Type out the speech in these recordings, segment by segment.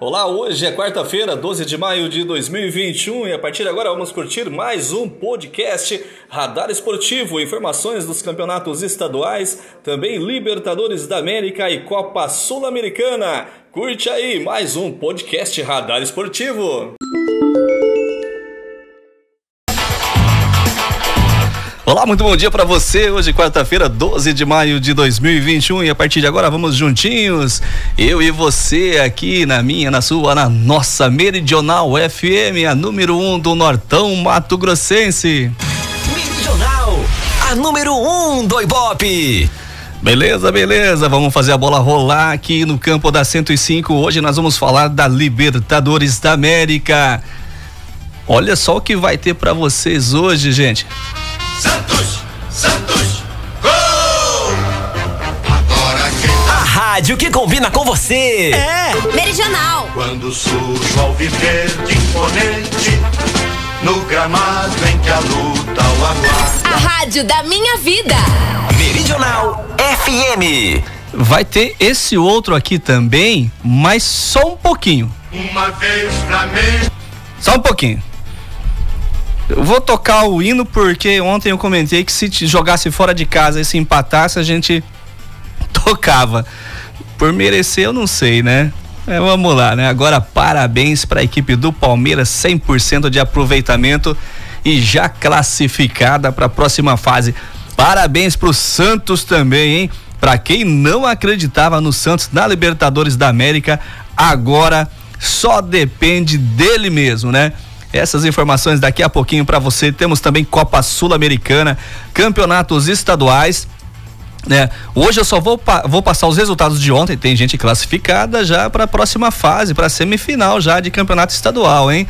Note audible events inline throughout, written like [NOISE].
Olá, hoje é quarta-feira, 12 de maio de 2021 e a partir de agora vamos curtir mais um podcast Radar Esportivo, informações dos campeonatos estaduais, também Libertadores da América e Copa Sul-Americana. Curte aí mais um podcast Radar Esportivo. Olá, muito bom dia para você. Hoje, quarta-feira, 12 de maio de 2021, e a partir de agora vamos juntinhos, eu e você aqui na minha, na sua, na nossa Meridional FM, a número 1 um do Nortão Mato Grossense. Meridional, a número 1 um do Ibope. Beleza, beleza. Vamos fazer a bola rolar aqui no campo da 105. Hoje nós vamos falar da Libertadores da América. Olha só o que vai ter para vocês hoje, gente. Santos! Santos! Gol! Agora quem... A rádio que combina com você! É! Meridional! Quando surge ao viver de imponente, no gramado em que a luta o aguarda. A rádio da minha vida! Meridional FM. Vai ter esse outro aqui também, mas só um pouquinho. Uma vez pra mim. Só um pouquinho. Vou tocar o hino porque ontem eu comentei que se jogasse fora de casa e se empatasse, a gente [LAUGHS] tocava. Por merecer, eu não sei, né? É, vamos lá, né? Agora, parabéns para a equipe do Palmeiras, 100% de aproveitamento e já classificada para a próxima fase. Parabéns para o Santos também, hein? Para quem não acreditava no Santos na Libertadores da América, agora só depende dele mesmo, né? Essas informações daqui a pouquinho para você. Temos também Copa Sul-Americana, campeonatos estaduais. Né? Hoje eu só vou, vou passar os resultados de ontem. Tem gente classificada já para a próxima fase, para semifinal já de campeonato estadual, hein?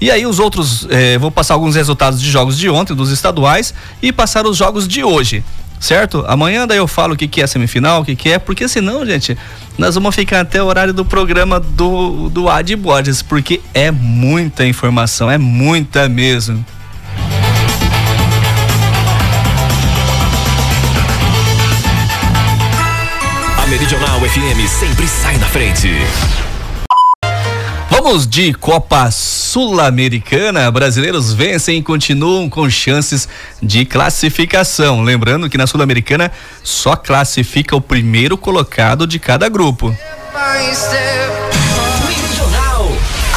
E aí os outros, eh, vou passar alguns resultados de jogos de ontem, dos estaduais, e passar os jogos de hoje certo? Amanhã daí eu falo o que, que é semifinal, o que, que é, porque senão, gente, nós vamos ficar até o horário do programa do, do Ad Borges, porque é muita informação, é muita mesmo. A Meridional FM sempre sai na frente. Vamos de Copa Sul-Americana. Brasileiros vencem e continuam com chances de classificação. Lembrando que na Sul-Americana só classifica o primeiro colocado de cada grupo.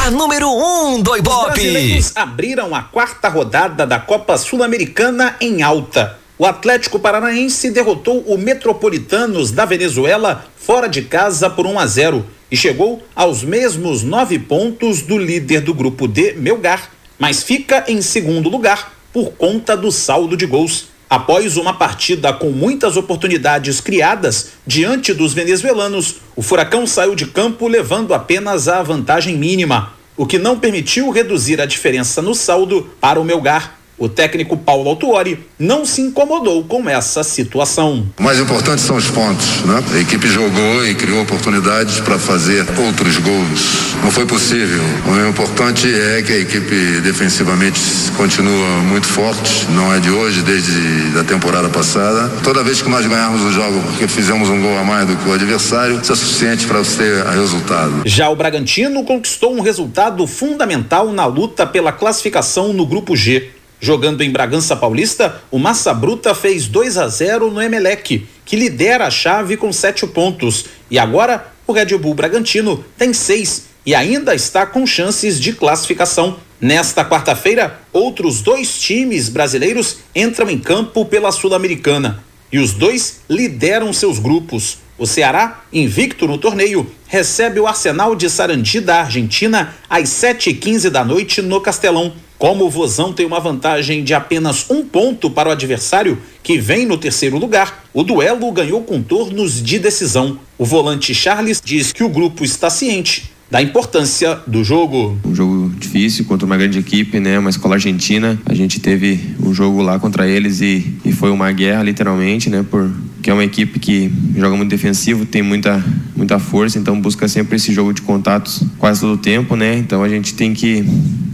a número 1 um do Ibope. Os brasileiros abriram a quarta rodada da Copa Sul-Americana em alta. O Atlético Paranaense derrotou o Metropolitanos da Venezuela fora de casa por 1 a 0 e chegou aos mesmos nove pontos do líder do grupo D, Melgar, mas fica em segundo lugar por conta do saldo de gols. Após uma partida com muitas oportunidades criadas diante dos venezuelanos, o Furacão saiu de campo levando apenas a vantagem mínima, o que não permitiu reduzir a diferença no saldo para o Melgar, o técnico Paulo Autuori não se incomodou com essa situação. O mais importante são os pontos, né? A equipe jogou e criou oportunidades para fazer outros gols. Não foi possível. O importante é que a equipe defensivamente continua muito forte. Não é de hoje, desde a temporada passada. Toda vez que nós ganharmos o jogo porque fizemos um gol a mais do que o adversário, isso é suficiente para você resultado. Já o Bragantino conquistou um resultado fundamental na luta pela classificação no grupo G. Jogando em Bragança Paulista, o Massa Bruta fez 2 a 0 no Emelec, que lidera a chave com sete pontos. E agora o Red Bull Bragantino tem seis e ainda está com chances de classificação. Nesta quarta-feira, outros dois times brasileiros entram em campo pela Sul-Americana e os dois lideram seus grupos. O Ceará, invicto no torneio, recebe o Arsenal de Sarandi da Argentina às 7h15 da noite no Castelão. Como o Vozão tem uma vantagem de apenas um ponto para o adversário, que vem no terceiro lugar, o duelo ganhou contornos de decisão. O volante Charles diz que o grupo está ciente da importância do jogo. Jogo difícil contra uma grande equipe, né? Uma escola argentina. A gente teve um jogo lá contra eles e, e foi uma guerra, literalmente, né? Por, que é uma equipe que joga muito defensivo, tem muita, muita força, então busca sempre esse jogo de contatos quase todo o tempo, né? Então a gente tem que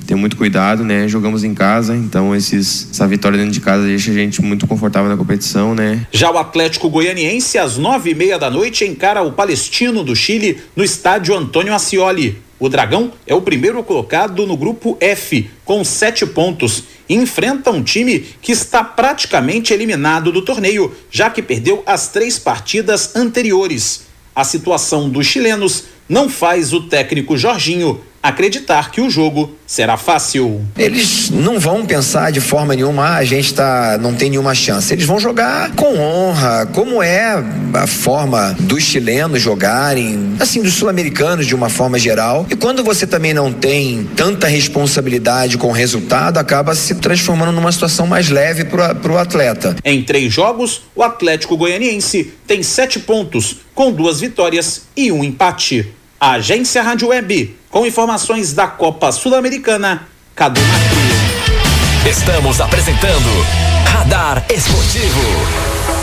ter muito cuidado, né? Jogamos em casa, então esses, essa vitória dentro de casa deixa a gente muito confortável na competição, né? Já o Atlético Goianiense, às nove e meia da noite, encara o Palestino do Chile no estádio Antônio Ascioli. O Dragão é o primeiro colocado no grupo F, com sete pontos, e enfrenta um time que está praticamente eliminado do torneio, já que perdeu as três partidas anteriores. A situação dos chilenos não faz o técnico Jorginho acreditar que o jogo será fácil. Eles não vão pensar de forma nenhuma, ah, a gente tá, não tem nenhuma chance. Eles vão jogar com honra, como é a forma dos chilenos jogarem, assim, dos sul-americanos de uma forma geral. E quando você também não tem tanta responsabilidade com o resultado, acaba se transformando numa situação mais leve para o atleta. Em três jogos, o Atlético Goianiense tem sete pontos, com duas vitórias e um empate. Agência Rádio Web, com informações da Copa Sul-Americana, Cadu Macri. Estamos apresentando Radar Esportivo.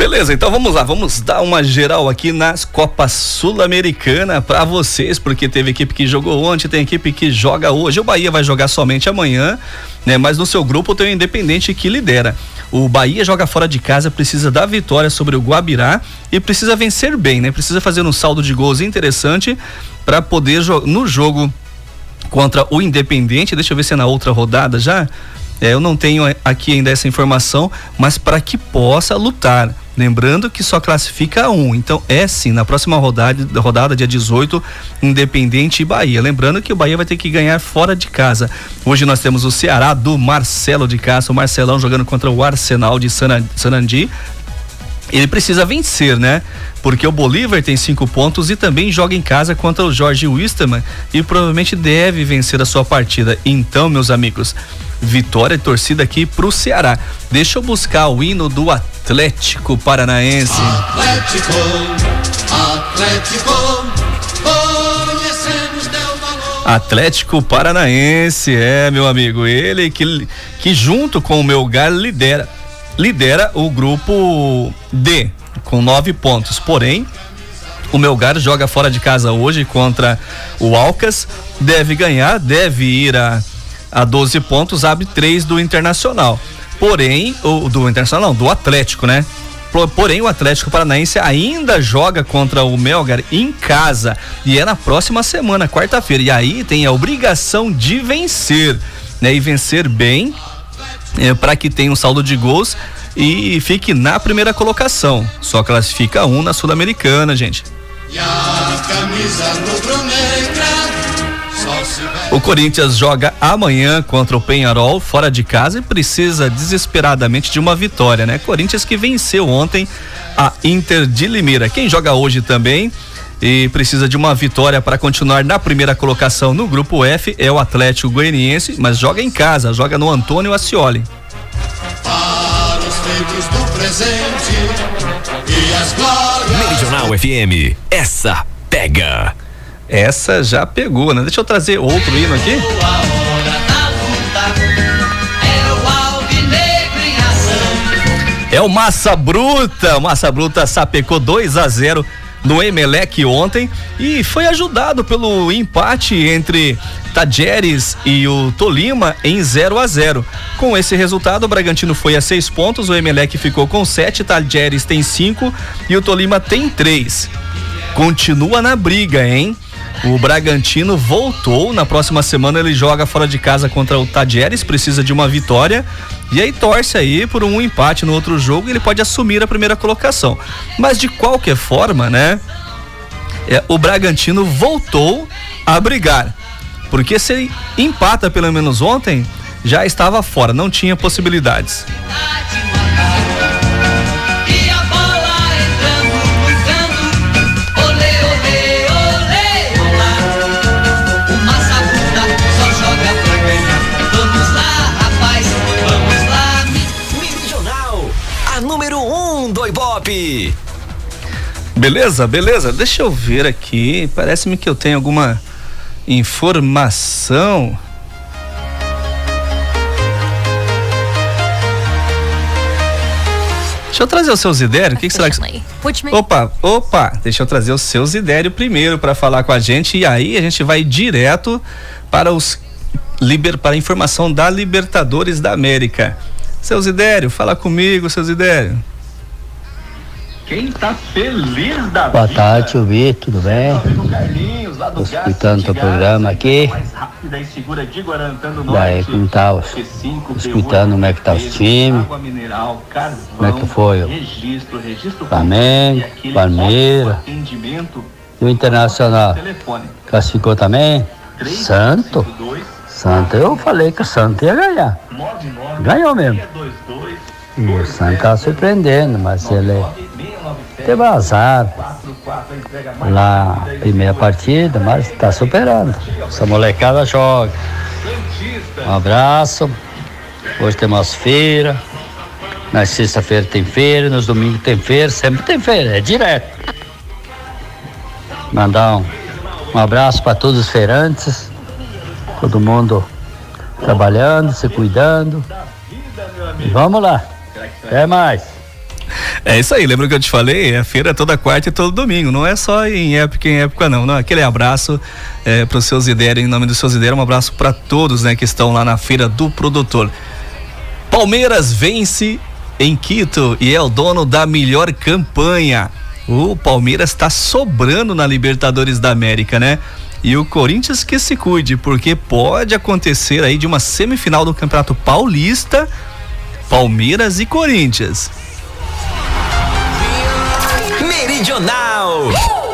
Beleza, então vamos lá, vamos dar uma geral aqui nas Copas Sul-Americana para vocês, porque teve equipe que jogou ontem, tem equipe que joga hoje. O Bahia vai jogar somente amanhã, né? Mas no seu grupo tem o Independente que lidera. O Bahia joga fora de casa, precisa da vitória sobre o Guabirá e precisa vencer bem, né? Precisa fazer um saldo de gols interessante para poder no jogo contra o Independente. Deixa eu ver se é na outra rodada já. É, eu não tenho aqui ainda essa informação, mas para que possa lutar. Lembrando que só classifica um. Então é sim, na próxima rodada, rodada dia 18, Independente e Bahia. Lembrando que o Bahia vai ter que ganhar fora de casa. Hoje nós temos o Ceará do Marcelo de Castro, o Marcelão jogando contra o Arsenal de Sanandi ele precisa vencer, né? Porque o Bolívar tem cinco pontos e também joga em casa contra o Jorge Wisterman e provavelmente deve vencer a sua partida. Então, meus amigos, vitória e torcida aqui pro Ceará. Deixa eu buscar o hino do Atlético Paranaense. Atlético, Atlético, Atlético Paranaense, é, meu amigo, ele que, que junto com o Melgar lidera lidera o grupo D com nove pontos. Porém, o Melgar joga fora de casa hoje contra o Alcas, deve ganhar, deve ir a, a 12 pontos, abre três do Internacional. Porém, o do Internacional, não, do Atlético, né? Porém, o Atlético Paranaense ainda joga contra o Melgar em casa e é na próxima semana, quarta-feira. E aí tem a obrigação de vencer, né? E vencer bem é, para que tenha um saldo de gols e fique na primeira colocação. Só classifica um na Sul-Americana, gente. O Corinthians joga amanhã contra o Penharol fora de casa e precisa desesperadamente de uma vitória, né? Corinthians que venceu ontem a Inter de Limeira. Quem joga hoje também e precisa de uma vitória para continuar na primeira colocação no grupo F é o Atlético Goianiense, mas joga em casa, joga no Antônio Ascioli. Para os feitos do presente e as glórias. Meridional FM, essa pega. Essa já pegou, né? Deixa eu trazer outro hino aqui. É o Massa Bruta, Massa Bruta sapecou 2 a 0 no Emelec ontem e foi ajudado pelo empate entre Tajeres e o Tolima em 0 a 0. Com esse resultado, o Bragantino foi a seis pontos, o Emelec ficou com sete, Tajeres tem cinco e o Tolima tem três. Continua na briga, hein? O Bragantino voltou. Na próxima semana ele joga fora de casa contra o Tadieres, precisa de uma vitória. E aí torce aí por um empate no outro jogo e ele pode assumir a primeira colocação. Mas de qualquer forma, né? É, o Bragantino voltou a brigar. Porque se ele empata pelo menos ontem, já estava fora, não tinha possibilidades. Beleza, beleza. Deixa eu ver aqui. Parece-me que eu tenho alguma informação. Deixa eu trazer o seu Zidério. O que, que será que. Opa, opa, deixa eu trazer o seu Zidério primeiro para falar com a gente e aí a gente vai direto para os liber, para a informação da Libertadores da América. Seu Zidério, fala comigo, seu Zidério. Quem tá feliz da Boa vida. tarde, Vitor, tudo bem? escutando o programa aqui. Daí como tá, os- escutando como é que tá os times. Como é que foi? o Flamengo, Palmeiras. E o Internacional. Classificou também? Santo. Santo, eu falei que o Santo ia ganhar. Ganhou mesmo. E o Santo tá surpreendendo, mas ele teve azar lá na primeira partida, mas tá superando. Essa molecada joga. Um abraço. Hoje temos feira. Na sexta-feira tem feira, nos domingos tem feira, sempre tem feira, é direto. Mandar um, um abraço para todos os feirantes, todo mundo trabalhando, se cuidando. E vamos lá. Até mais. É isso aí, lembra que eu te falei? A feira é toda quarta e todo domingo, não é só em época em época não, não. Aquele abraço é, para os seus ideias, em nome dos seus ideias, um abraço para todos, né, que estão lá na feira do produtor. Palmeiras vence em Quito e é o dono da melhor campanha. O Palmeiras está sobrando na Libertadores da América, né? E o Corinthians que se cuide, porque pode acontecer aí de uma semifinal do Campeonato Paulista, Palmeiras e Corinthians. Meridional.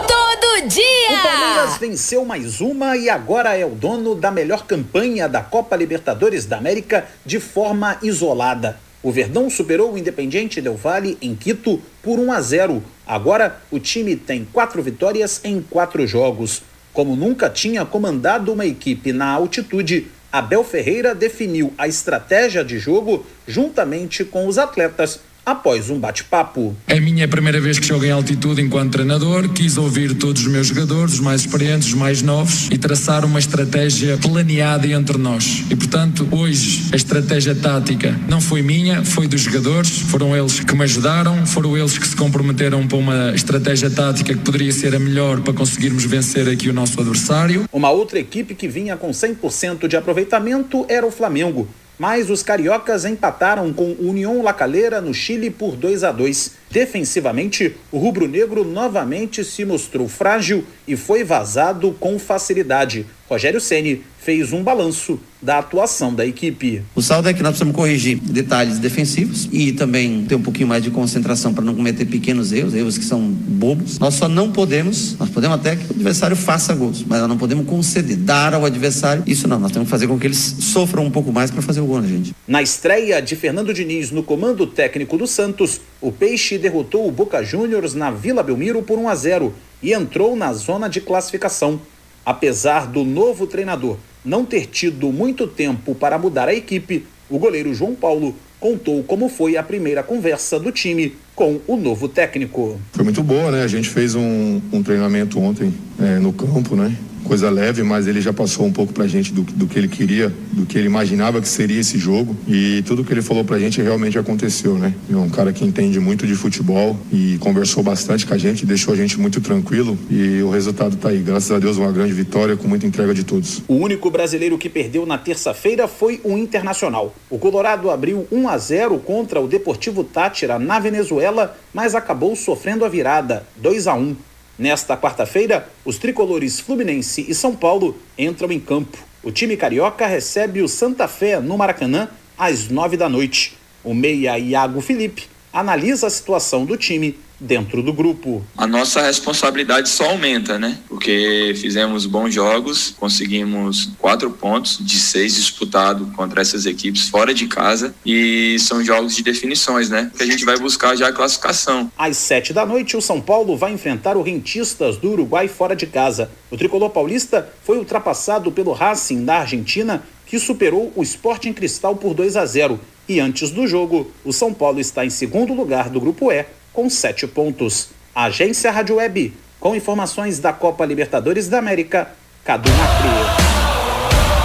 Todo dia! O Palmeiras venceu mais uma e agora é o dono da melhor campanha da Copa Libertadores da América de forma isolada. O Verdão superou o Independiente Del Valle em Quito por 1 a 0. Agora o time tem quatro vitórias em quatro jogos. Como nunca tinha comandado uma equipe na altitude, Abel Ferreira definiu a estratégia de jogo juntamente com os atletas após um bate-papo. É a minha primeira vez que jogo em altitude enquanto treinador. Quis ouvir todos os meus jogadores, os mais experientes, os mais novos, e traçar uma estratégia planeada entre nós. E portanto, hoje a estratégia tática não foi minha, foi dos jogadores. Foram eles que me ajudaram, foram eles que se comprometeram para uma estratégia tática que poderia ser a melhor para conseguirmos vencer aqui o nosso adversário. Uma outra equipe que vinha com 100% de aproveitamento era o Flamengo. Mas os cariocas empataram com União La Calera no Chile por 2 a 2. Defensivamente, o rubro-negro novamente se mostrou frágil e foi vazado com facilidade. Rogério Ceni fez um balanço da atuação da equipe. O saldo é que nós precisamos corrigir detalhes defensivos e também ter um pouquinho mais de concentração para não cometer pequenos erros, erros que são bobos. Nós só não podemos, nós podemos até que o adversário faça gols, mas nós não podemos conceder, dar ao adversário. Isso não, nós temos que fazer com que eles sofram um pouco mais para fazer o gol na gente. Na estreia de Fernando Diniz no comando técnico do Santos, o Peixe derrotou o Boca Juniors na Vila Belmiro por 1 a 0 e entrou na zona de classificação. Apesar do novo treinador não ter tido muito tempo para mudar a equipe, o goleiro João Paulo contou como foi a primeira conversa do time com o novo técnico. Foi muito boa, né? A gente fez um, um treinamento ontem é, no campo, né? Coisa leve, mas ele já passou um pouco pra gente do, do que ele queria, do que ele imaginava que seria esse jogo. E tudo que ele falou pra gente realmente aconteceu, né? É um cara que entende muito de futebol e conversou bastante com a gente, deixou a gente muito tranquilo. E o resultado tá aí. Graças a Deus, uma grande vitória com muita entrega de todos. O único brasileiro que perdeu na terça-feira foi o Internacional. O Colorado abriu 1 a 0 contra o Deportivo Tátira na Venezuela, mas acabou sofrendo a virada, 2 a 1. Nesta quarta-feira, os tricolores Fluminense e São Paulo entram em campo. O time carioca recebe o Santa Fé no Maracanã às nove da noite. O meia Iago Felipe analisa a situação do time dentro do grupo. A nossa responsabilidade só aumenta, né? Porque fizemos bons jogos, conseguimos quatro pontos de seis disputados contra essas equipes fora de casa e são jogos de definições, né? Que a gente vai buscar já a classificação. Às sete da noite, o São Paulo vai enfrentar o Rentistas do Uruguai fora de casa. O tricolor paulista foi ultrapassado pelo Racing da Argentina, que superou o Sporting Cristal por 2 a 0. E antes do jogo, o São Paulo está em segundo lugar do Grupo E, com sete pontos. Agência Rádio Web, com informações da Copa Libertadores da América, Cadu Macri.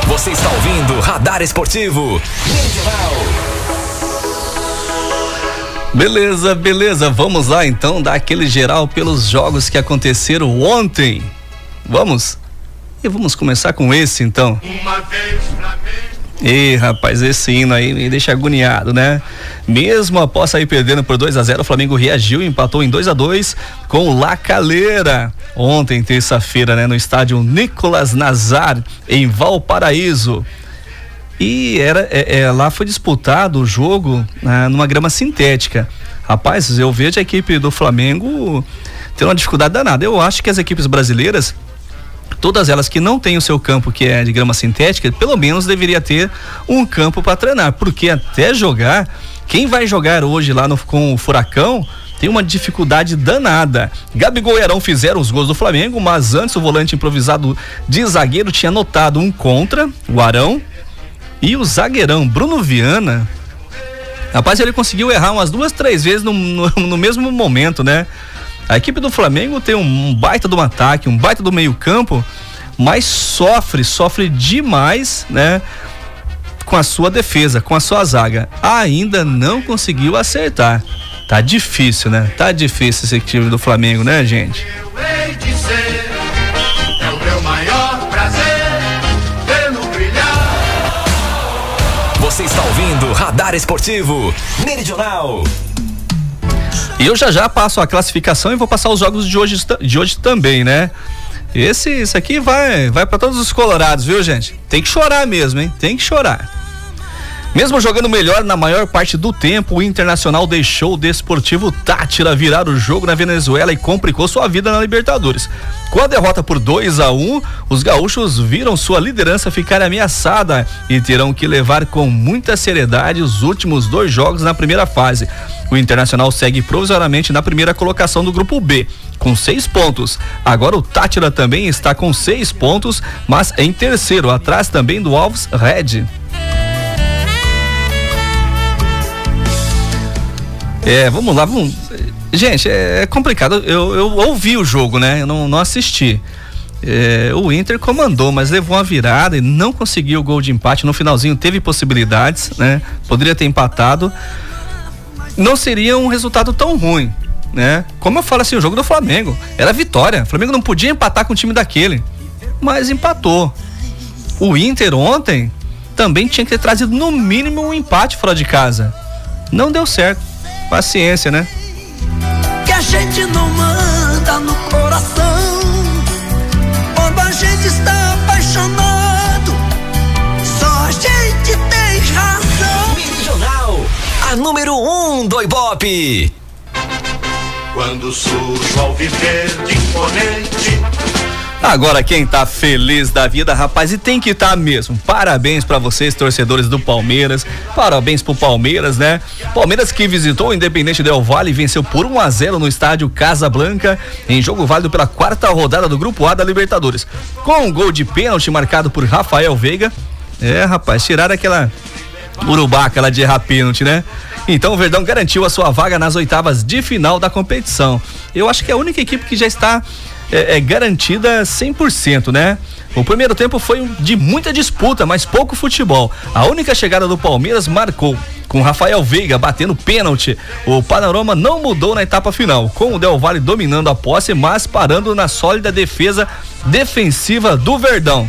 Você está ouvindo Radar Esportivo. Beleza, beleza. Vamos lá então dar aquele geral pelos jogos que aconteceram ontem. Vamos? E vamos começar com esse então. Uma vez Flamengo. Ih, rapaz, esse hino aí me deixa agoniado, né? Mesmo após sair perdendo por 2 a 0 o Flamengo reagiu e empatou em 2 a 2 com o La Calera. Ontem, terça-feira, né, no estádio Nicolas Nazar, em Valparaíso. E era, é, é, lá foi disputado o jogo né, numa grama sintética. Rapaz, eu vejo a equipe do Flamengo ter uma dificuldade danada. Eu acho que as equipes brasileiras todas elas que não têm o seu campo que é de grama sintética, pelo menos deveria ter um campo para treinar, porque até jogar, quem vai jogar hoje lá no, com o Furacão tem uma dificuldade danada. Gabigol e Arão fizeram os gols do Flamengo, mas antes o volante improvisado de zagueiro tinha notado um contra, o Arão, e o zagueirão Bruno Viana. Rapaz, ele conseguiu errar umas duas, três vezes no, no, no mesmo momento, né? A equipe do Flamengo tem um, um baita do ataque, um baita do meio-campo, mas sofre, sofre demais, né? Com a sua defesa, com a sua zaga. Ainda não conseguiu acertar. Tá difícil, né? Tá difícil esse time do Flamengo, né, gente? Você está ouvindo Radar Esportivo Meridional. E eu já já passo a classificação e vou passar os jogos de hoje, de hoje também, né? Esse, isso aqui vai, vai para todos os colorados, viu, gente? Tem que chorar mesmo, hein? Tem que chorar. Mesmo jogando melhor na maior parte do tempo, o Internacional deixou o Desportivo Tátira virar o jogo na Venezuela e complicou sua vida na Libertadores. Com a derrota por 2 a 1, um, os gaúchos viram sua liderança ficar ameaçada e terão que levar com muita seriedade os últimos dois jogos na primeira fase. O Internacional segue provisoriamente na primeira colocação do grupo B, com seis pontos. Agora o Tátira também está com seis pontos, mas em terceiro, atrás também do Alves Red. É, vamos lá, vamos. Gente, é, complicado. Eu, eu ouvi o jogo, né? Eu não, não assisti. É, o Inter comandou, mas levou uma virada e não conseguiu o gol de empate. No finalzinho teve possibilidades, né? Poderia ter empatado. Não seria um resultado tão ruim, né? Como eu falo assim, o jogo do Flamengo era vitória. O Flamengo não podia empatar com o time daquele, mas empatou. O Inter ontem também tinha que ter trazido no mínimo um empate fora de casa. Não deu certo. Paciência, né? Que a gente não manda no coração. Quando a gente está apaixonado, só a gente tem razão. Meridional, a número um do Ibope. Quando surge ao viver de imponente Agora quem tá feliz da vida, rapaz, e tem que estar tá mesmo. Parabéns para vocês, torcedores do Palmeiras. Parabéns pro Palmeiras, né? Palmeiras que visitou o Independente Del Vale e venceu por 1 a 0 no estádio Casa Blanca em jogo válido pela quarta rodada do Grupo A da Libertadores. Com um gol de pênalti marcado por Rafael Veiga. É, rapaz, tiraram aquela urubaca lá de errar pênalti, né? Então o Verdão garantiu a sua vaga nas oitavas de final da competição. Eu acho que é a única equipe que já está é, é garantida 100%, né? O primeiro tempo foi de muita disputa, mas pouco futebol. A única chegada do Palmeiras marcou com Rafael Veiga batendo pênalti. O panorama não mudou na etapa final, com o Del Valle dominando a posse, mas parando na sólida defesa defensiva do Verdão.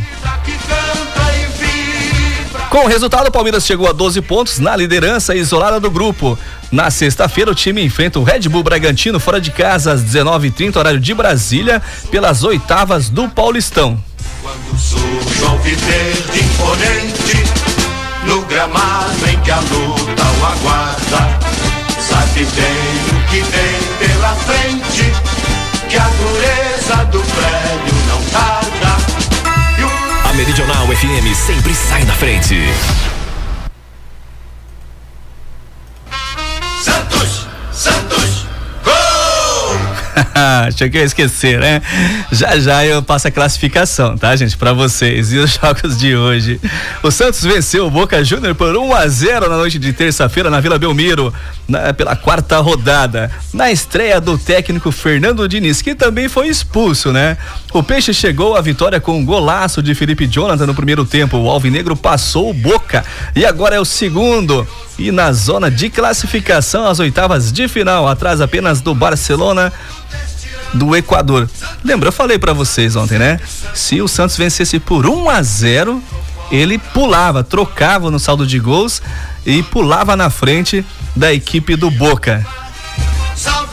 Com o resultado, o Palmeiras chegou a 12 pontos na liderança isolada do grupo. Na sexta-feira, o time enfrenta o Red Bull Bragantino fora de casa às 19h30, horário de Brasília, pelas oitavas do Paulistão. Quando surge imponente, no gramado em que a luta o aguarda, sabe bem o que vem pela frente, que a dureza do prédio Meridional FM sempre sai na frente. [LAUGHS] Achei que eu ia esquecer, né? Já já eu passo a classificação, tá, gente? Para vocês. E os [LAUGHS] jogos de hoje. O Santos venceu o Boca Júnior por 1 a 0 na noite de terça-feira na Vila Belmiro, na, pela quarta rodada. Na estreia do técnico Fernando Diniz, que também foi expulso, né? O Peixe chegou à vitória com um golaço de Felipe Jonathan no primeiro tempo. O Alvinegro passou o Boca e agora é o segundo. E na zona de classificação, as oitavas de final, atrás apenas do Barcelona do Equador. Lembra, eu falei para vocês ontem, né? Se o Santos vencesse por 1 a 0, ele pulava, trocava no saldo de gols e pulava na frente da equipe do Boca. Salve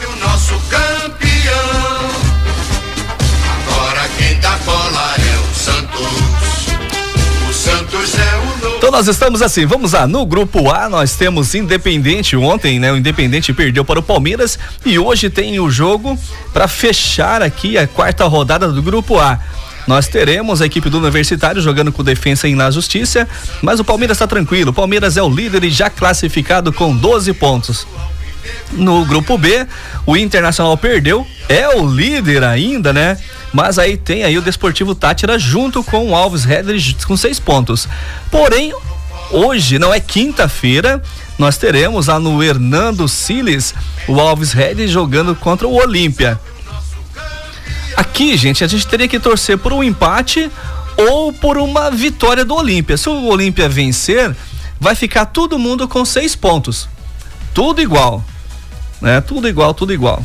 Então nós estamos assim, vamos lá, no grupo A nós temos Independente, ontem né, o Independente perdeu para o Palmeiras e hoje tem o jogo para fechar aqui a quarta rodada do grupo A. Nós teremos a equipe do Universitário jogando com defesa em La Justiça, mas o Palmeiras está tranquilo. O Palmeiras é o líder e já classificado com 12 pontos. No grupo B, o Internacional perdeu, é o líder ainda, né? Mas aí tem aí o Desportivo Tátira junto com o Alves Redler com seis pontos. Porém, hoje, não é quinta-feira, nós teremos lá no Hernando Siles o Alves Redler jogando contra o Olímpia. Aqui, gente, a gente teria que torcer por um empate ou por uma vitória do Olímpia. Se o Olímpia vencer, vai ficar todo mundo com seis pontos. Tudo igual. Né? Tudo igual, tudo igual.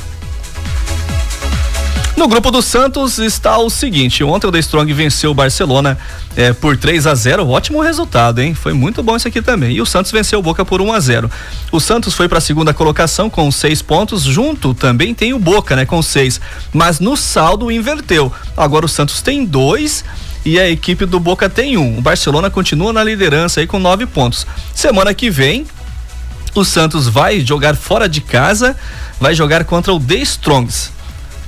No grupo do Santos está o seguinte: ontem o The Strong venceu o Barcelona eh, por 3 a 0 Ótimo resultado, hein? Foi muito bom isso aqui também. E o Santos venceu o Boca por 1 a 0 O Santos foi para a segunda colocação com seis pontos. Junto também tem o Boca, né? Com seis. Mas no saldo inverteu. Agora o Santos tem dois e a equipe do Boca tem um. O Barcelona continua na liderança aí com nove pontos. Semana que vem, o Santos vai jogar fora de casa, vai jogar contra o The Strongs.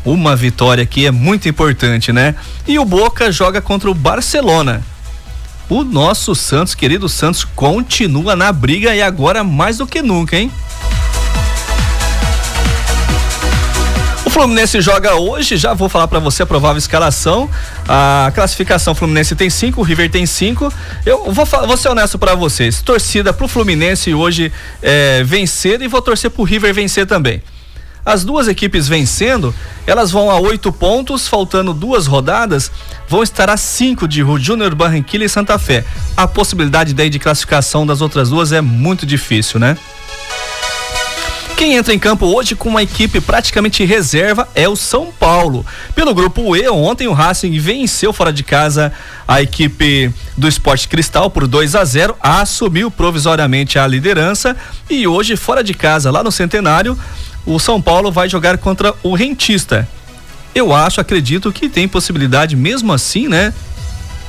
Uma vitória aqui é muito importante, né? E o Boca joga contra o Barcelona. O nosso Santos, querido Santos, continua na briga e agora mais do que nunca, hein? Fluminense joga hoje, já vou falar para você a provável escalação. A classificação Fluminense tem cinco, o River tem cinco. Eu vou, vou ser honesto para vocês. Torcida pro Fluminense hoje é, vencer e vou torcer pro River vencer também. As duas equipes vencendo, elas vão a oito pontos, faltando duas rodadas, vão estar a cinco de Júnior Barranquilla e Santa Fé. A possibilidade daí de classificação das outras duas é muito difícil, né? Quem entra em campo hoje com uma equipe praticamente reserva é o São Paulo. Pelo grupo E, ontem o Racing venceu fora de casa a equipe do Esporte Cristal por 2 a 0, assumiu provisoriamente a liderança e hoje fora de casa lá no Centenário o São Paulo vai jogar contra o Rentista. Eu acho, acredito que tem possibilidade mesmo assim, né?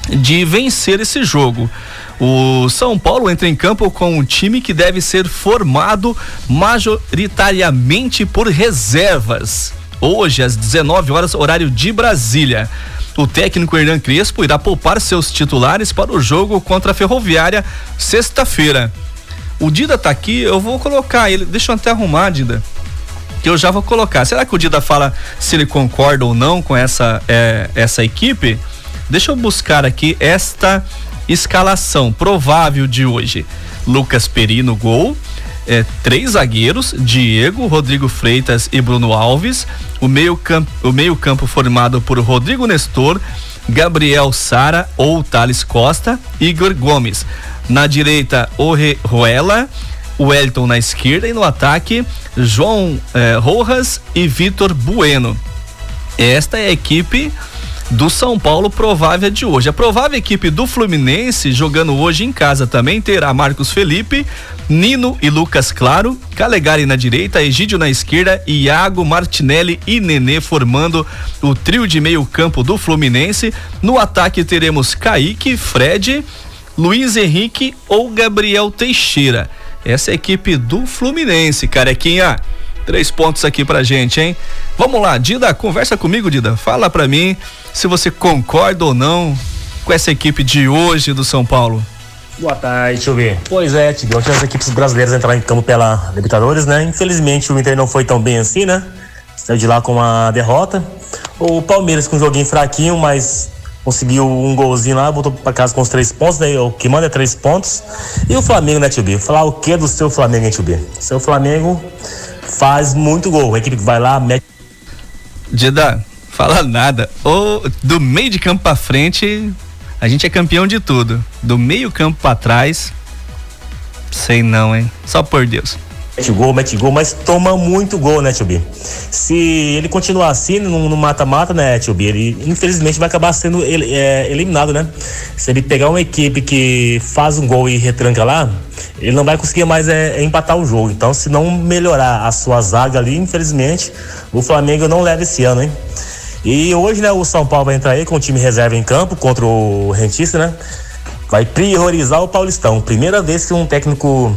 De vencer esse jogo. O São Paulo entra em campo com um time que deve ser formado majoritariamente por reservas. Hoje, às 19 horas, horário de Brasília. O técnico Hernan Crespo irá poupar seus titulares para o jogo contra a Ferroviária sexta-feira. O Dida tá aqui, eu vou colocar ele. Deixa eu até arrumar, Dida que eu já vou colocar. Será que o Dida fala se ele concorda ou não com essa, é, essa equipe? Deixa eu buscar aqui esta escalação provável de hoje. Lucas Peri no gol, é, três zagueiros, Diego, Rodrigo Freitas e Bruno Alves. O meio campo, meio campo formado por Rodrigo Nestor, Gabriel Sara ou Thales Costa, Igor Gomes. Na direita, Orre Ruela, Wellington na esquerda e no ataque, João eh, Rojas e Vitor Bueno. Esta é a equipe do São Paulo provável de hoje. A provável equipe do Fluminense jogando hoje em casa também terá Marcos Felipe, Nino e Lucas Claro, Calegari na direita, Egídio na esquerda, Iago, Martinelli e Nenê formando o trio de meio campo do Fluminense. No ataque teremos Kaique, Fred, Luiz Henrique ou Gabriel Teixeira. Essa é a equipe do Fluminense, carequinha. Três pontos aqui pra gente, hein? Vamos lá, Dida, conversa comigo, Dida. Fala pra mim se você concorda ou não com essa equipe de hoje do São Paulo. Boa tarde, deixa eu ver. Pois é, Tigre, ontem as equipes brasileiras entraram em campo pela Libertadores, né? Infelizmente o Inter não foi tão bem assim, né? Saiu de lá com uma derrota. O Palmeiras com um joguinho fraquinho, mas conseguiu um golzinho lá, voltou para casa com os três pontos, né? O que manda é três pontos. E o Flamengo, né, Tio B? Falar o que do seu Flamengo, hein, Tio B? Seu Flamengo faz muito gol. A equipe que vai lá, mete. Dida, fala nada. Ou do meio de campo para frente, a gente é campeão de tudo. Do meio campo para trás, sei não, hein? Só por Deus. mete gol, mete gol, mas toma muito gol, né, Tio B? Se ele continuar assim no mata-mata, né, Tio B, ele infelizmente vai acabar sendo é, eliminado, né? Se ele pegar uma equipe que faz um gol e retranca lá, ele não vai conseguir mais é, é empatar o jogo. Então, se não melhorar a sua zaga ali, infelizmente, o Flamengo não leva esse ano, hein? E hoje, né, o São Paulo vai entrar aí com o time reserva em campo contra o Rentista, né? Vai priorizar o Paulistão. Primeira vez que um técnico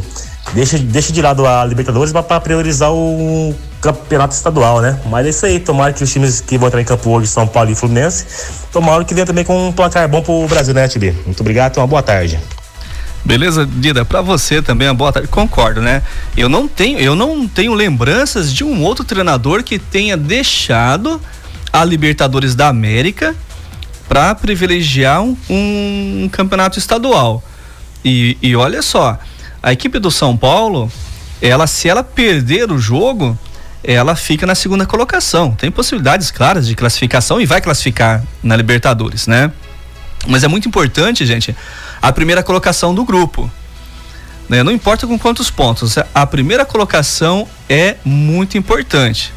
deixa, deixa de lado a Libertadores para priorizar o campeonato estadual, né? Mas é isso aí, tomara que os times que vão entrar em campo hoje, São Paulo e Fluminense, tomara que venha também com um placar bom pro Brasil, né, Tibi? Muito obrigado, uma boa tarde. Beleza, Dida, para você também uma boa tarde. Concordo, né? Eu não tenho, eu não tenho lembranças de um outro treinador que tenha deixado a Libertadores da América para privilegiar um, um, campeonato estadual. E, e olha só, a equipe do São Paulo, ela se ela perder o jogo, ela fica na segunda colocação. Tem possibilidades claras de classificação e vai classificar na Libertadores, né? Mas é muito importante, gente, a primeira colocação do grupo. Né? Não importa com quantos pontos, a primeira colocação é muito importante,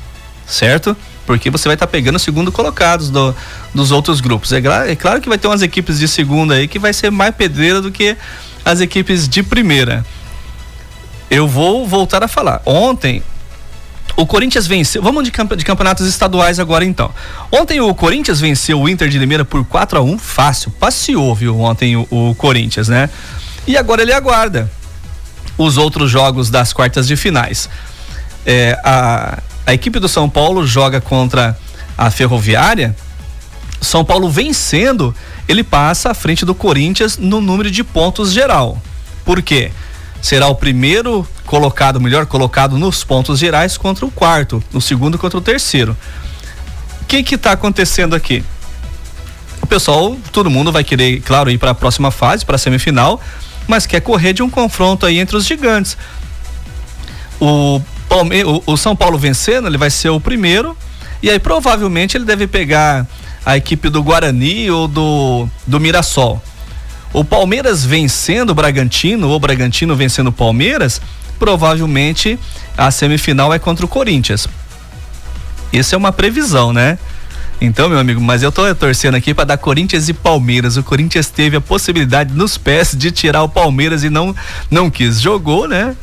certo? Porque você vai estar tá pegando segundo colocados do, dos outros grupos. É, é claro que vai ter umas equipes de segunda aí que vai ser mais pedreira do que as equipes de primeira eu vou voltar a falar. Ontem, o Corinthians venceu. Vamos de, camp de, campeonatos estaduais agora então. Ontem o Corinthians venceu o Inter de Limeira por 4 a 1 fácil. Passeou, viu, ontem o, o Corinthians, né? E agora ele aguarda os outros jogos das quartas de finais. É, a, a equipe do São Paulo joga contra a Ferroviária. São Paulo vencendo, ele passa à frente do Corinthians no número de pontos geral. Por quê? será o primeiro colocado, melhor colocado nos pontos gerais contra o quarto, o segundo contra o terceiro. O que que tá acontecendo aqui? O pessoal, todo mundo vai querer, claro, ir para a próxima fase, para a semifinal, mas quer correr de um confronto aí entre os gigantes. O, Palme o, o São Paulo vencendo, ele vai ser o primeiro, e aí provavelmente ele deve pegar a equipe do Guarani ou do, do Mirassol o Palmeiras vencendo o Bragantino, ou o Bragantino vencendo o Palmeiras, provavelmente a semifinal é contra o Corinthians. Isso é uma previsão, né? Então, meu amigo, mas eu tô torcendo aqui para dar Corinthians e Palmeiras. O Corinthians teve a possibilidade nos pés de tirar o Palmeiras e não não quis. Jogou, né?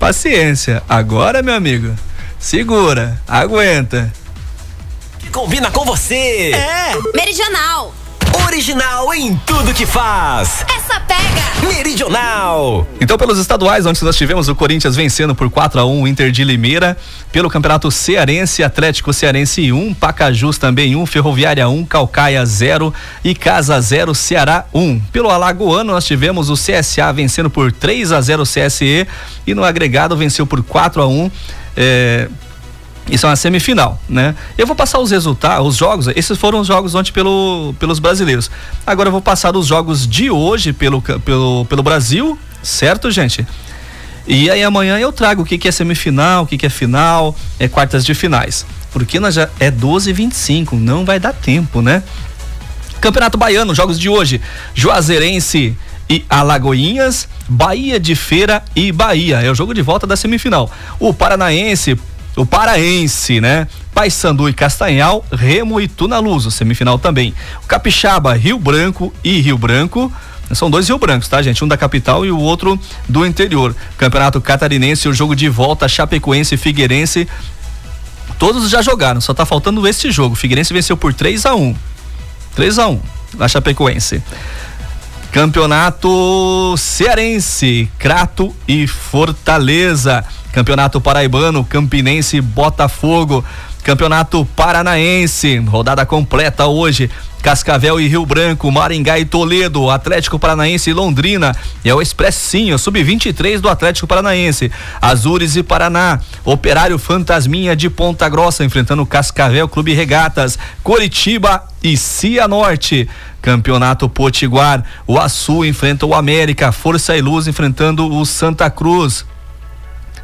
Paciência. Agora, meu amigo, segura, aguenta. Que combina com você? É. Meridional original em tudo que faz. Essa pega! Meridional. Então, pelos estaduais, onde nós tivemos o Corinthians vencendo por 4 a 1 o Inter de Limeira, pelo Campeonato Cearense, Atlético Cearense 1, Pacajus também 1, Ferroviária 1, Calcaia 0 e Casa 0, Ceará 1. Pelo Alagoano, nós tivemos o CSA vencendo por 3 a 0 o CSE e no agregado venceu por 4 a 1 é, isso é uma semifinal, né? Eu vou passar os resultados, os jogos, esses foram os jogos ontem pelo, pelos brasileiros. Agora eu vou passar os jogos de hoje pelo, pelo, pelo Brasil, certo, gente? E aí amanhã eu trago o que, que é semifinal, o que, que é final, é quartas de finais. Porque nós já é 12 e 25, não vai dar tempo, né? Campeonato Baiano, jogos de hoje. Juazeirense e Alagoinhas, Bahia de Feira e Bahia. É o jogo de volta da semifinal. O Paranaense o Paraense, né? Paysandu e Castanhal, Remo e Tunaluso, semifinal também. O Capixaba, Rio Branco e Rio Branco. São dois Rio Brancos, tá, gente? Um da capital e o outro do interior. Campeonato Catarinense, o jogo de volta, Chapecoense e Figueirense. Todos já jogaram, só tá faltando esse jogo. Figueirense venceu por 3 a 1 3 a 1 na Chapecoense. Campeonato Cearense, Crato e Fortaleza. Campeonato Paraibano, Campinense, Botafogo. Campeonato Paranaense, rodada completa hoje. Cascavel e Rio Branco, Maringá e Toledo, Atlético Paranaense e Londrina. E é o Expressinho, sub-23 do Atlético Paranaense. Azures e Paraná, Operário Fantasminha de Ponta Grossa, enfrentando Cascavel Clube Regatas, Coritiba e Cianorte. Campeonato Potiguar, o Açu enfrenta o América, Força e Luz enfrentando o Santa Cruz.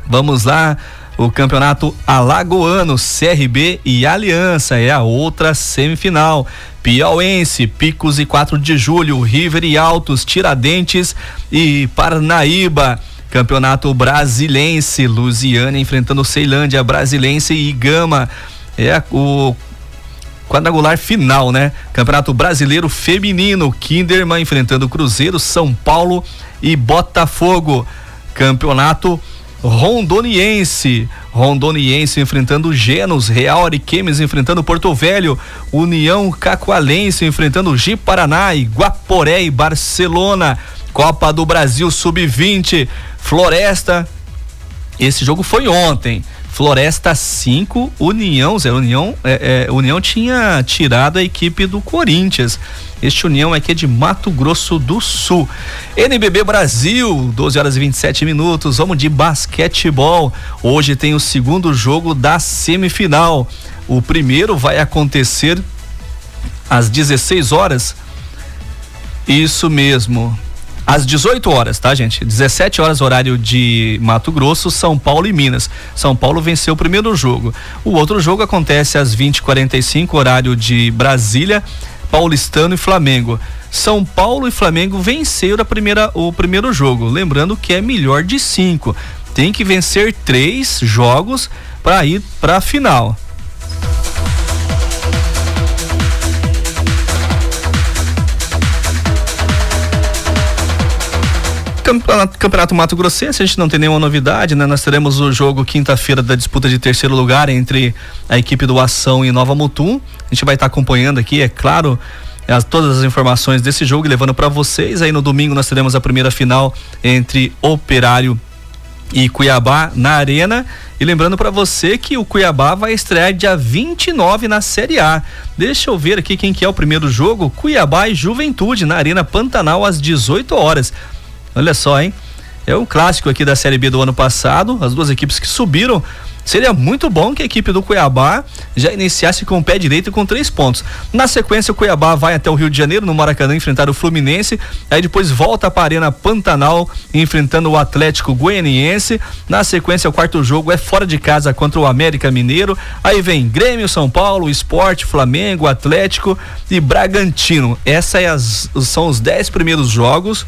Vamos lá, o campeonato alagoano, CRB e Aliança é a outra semifinal. Piauense, Picos e 4 de Julho, River e Altos, Tiradentes e Parnaíba. Campeonato Brasilense, Lusiana enfrentando Ceilândia, Brasilense e Gama. É o quadrangular final, né? Campeonato Brasileiro Feminino, Kinderman enfrentando Cruzeiro, São Paulo e Botafogo. Campeonato Rondoniense, Rondoniense enfrentando Genos, Real Ariquemes enfrentando Porto Velho, União Cacoalense enfrentando Ji Paraná, Guaporé e Barcelona. Copa do Brasil Sub-20, Floresta. Esse jogo foi ontem. Floresta 5, União 0. União, é, é, União tinha tirado a equipe do Corinthians. Este União aqui é de Mato Grosso do Sul. NBB Brasil, 12 horas e 27 minutos. Vamos de basquetebol. Hoje tem o segundo jogo da semifinal. O primeiro vai acontecer às 16 horas. Isso mesmo às 18 horas, tá, gente? 17 horas, horário de Mato Grosso, São Paulo e Minas. São Paulo venceu o primeiro jogo. O outro jogo acontece às 20h45, horário de Brasília, Paulistano e Flamengo. São Paulo e Flamengo venceram a primeira, o primeiro jogo. Lembrando que é melhor de cinco. Tem que vencer três jogos para ir para a final. Campeonato, Campeonato Mato Grossense, a gente não tem nenhuma novidade, né? Nós teremos o jogo quinta-feira da disputa de terceiro lugar entre a equipe do Ação e Nova Mutum. A gente vai estar tá acompanhando aqui, é claro, as, todas as informações desse jogo levando para vocês. Aí no domingo nós teremos a primeira final entre Operário e Cuiabá na Arena. E lembrando para você que o Cuiabá vai estrear dia 29 na Série A. Deixa eu ver aqui quem que é o primeiro jogo. Cuiabá e Juventude na Arena Pantanal às 18 horas. Olha só, hein? É um clássico aqui da Série B do ano passado, as duas equipes que subiram. Seria muito bom que a equipe do Cuiabá já iniciasse com o pé direito com três pontos. Na sequência, o Cuiabá vai até o Rio de Janeiro, no Maracanã, enfrentar o Fluminense. Aí depois volta para a Arena Pantanal, enfrentando o Atlético Goianiense. Na sequência, o quarto jogo é fora de casa contra o América Mineiro. Aí vem Grêmio, São Paulo, Esporte, Flamengo, Atlético e Bragantino. Essas é são os dez primeiros jogos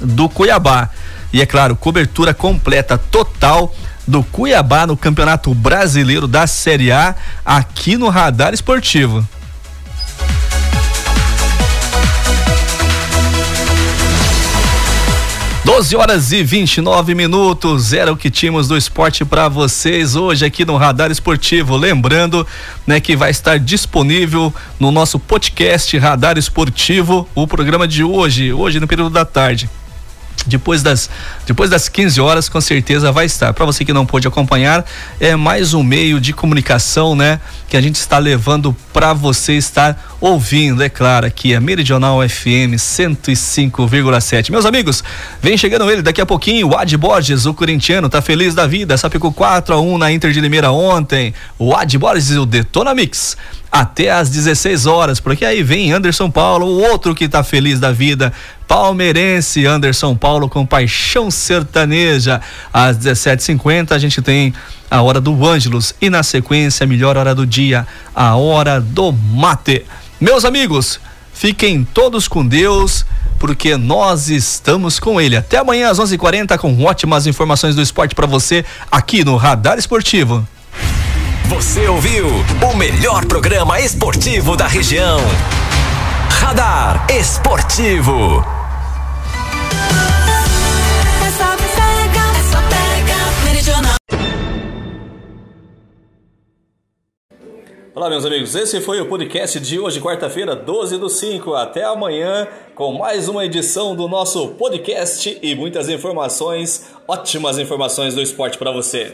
do Cuiabá. E é claro, cobertura completa, total do Cuiabá no Campeonato Brasileiro da Série A aqui no Radar Esportivo. 12 horas e 29 minutos, era o que tínhamos do esporte para vocês hoje aqui no Radar Esportivo. Lembrando, né, que vai estar disponível no nosso podcast Radar Esportivo o programa de hoje, hoje no período da tarde depois das depois das 15 horas com certeza vai estar. Para você que não pôde acompanhar, é mais um meio de comunicação, né, que a gente está levando para você estar ouvindo, é claro, aqui é Meridional FM 105,7. Meus amigos, vem chegando ele daqui a pouquinho, o Ad Borges, o corintiano, tá feliz da vida, sapicou 4 a 1 na Inter de Limeira ontem. O Ad Borges e o Detona Mix até às 16 horas, porque aí vem Anderson Paulo, o outro que tá feliz da vida, palmeirense Anderson Paulo com paixão sertaneja. Às 17h50 a gente tem a hora do Ângelos e na sequência a melhor hora do dia, a hora do mate. Meus amigos, fiquem todos com Deus, porque nós estamos com ele. Até amanhã às 11:40 com ótimas informações do esporte para você aqui no Radar Esportivo. Você ouviu o melhor programa esportivo da região. Radar Esportivo. Olá, meus amigos. Esse foi o podcast de hoje, quarta-feira, 12 do 5. Até amanhã com mais uma edição do nosso podcast e muitas informações, ótimas informações do esporte para você.